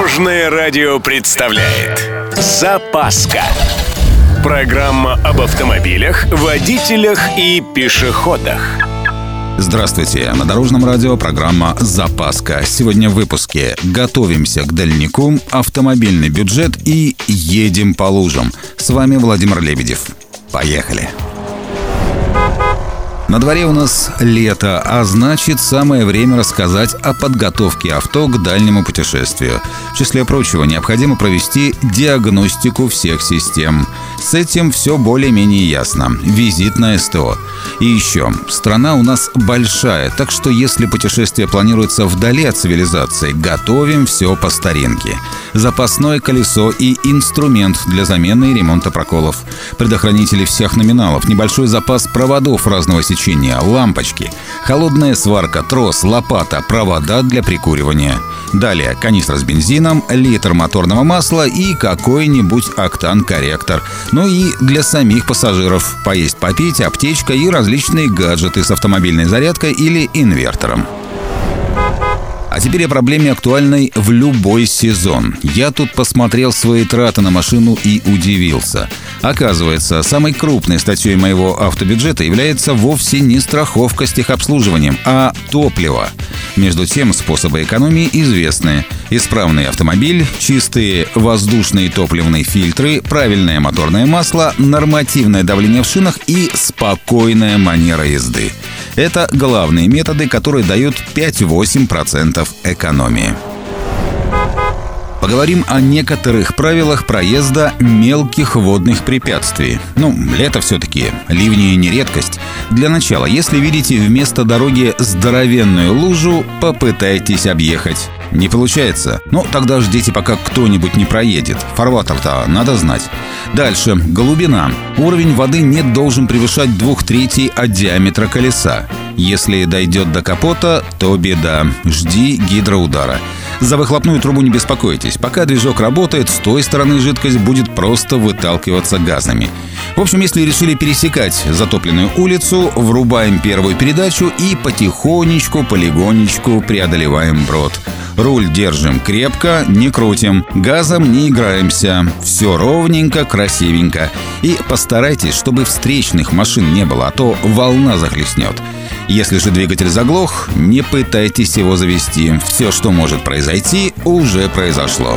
Дорожное радио представляет Запаска Программа об автомобилях, водителях и пешеходах Здравствуйте! На Дорожном радио программа «Запаска». Сегодня в выпуске «Готовимся к дальнику», «Автомобильный бюджет» и «Едем по лужам». С вами Владимир Лебедев. Поехали! На дворе у нас лето, а значит самое время рассказать о подготовке авто к дальнему путешествию. В числе прочего, необходимо провести диагностику всех систем. С этим все более-менее ясно. Визит на СТО. И еще, страна у нас большая, так что если путешествие планируется вдали от цивилизации, готовим все по старинке. Запасное колесо и инструмент для замены и ремонта проколов. Предохранители всех номиналов, небольшой запас проводов разного сечения лампочки, холодная сварка, трос, лопата, провода для прикуривания. Далее канистра с бензином, литр моторного масла и какой-нибудь октан-корректор. Ну и для самих пассажиров поесть попить, аптечка и различные гаджеты с автомобильной зарядкой или инвертором. А теперь о проблеме актуальной в любой сезон. Я тут посмотрел свои траты на машину и удивился. Оказывается, самой крупной статьей моего автобюджета является вовсе не страховка с техобслуживанием, а топливо. Между тем, способы экономии известны. Исправный автомобиль, чистые воздушные топливные фильтры, правильное моторное масло, нормативное давление в шинах и спокойная манера езды. Это главные методы, которые дают 5-8% экономии. Поговорим о некоторых правилах проезда мелких водных препятствий. Ну, лето все-таки, ливни не редкость. Для начала, если видите вместо дороги здоровенную лужу, попытайтесь объехать. Не получается? Ну, тогда ждите, пока кто-нибудь не проедет. Фарватер-то надо знать. Дальше. Глубина. Уровень воды не должен превышать двух третей от диаметра колеса. Если дойдет до капота, то беда. Жди гидроудара. За выхлопную трубу не беспокойтесь. Пока движок работает, с той стороны жидкость будет просто выталкиваться газами. В общем, если решили пересекать затопленную улицу, врубаем первую передачу и потихонечку, полигонечку преодолеваем брод. Руль держим крепко, не крутим, газом не играемся. Все ровненько, красивенько. И постарайтесь, чтобы встречных машин не было, а то волна захлестнет. Если же двигатель заглох, не пытайтесь его завести. Все, что может произойти, уже произошло.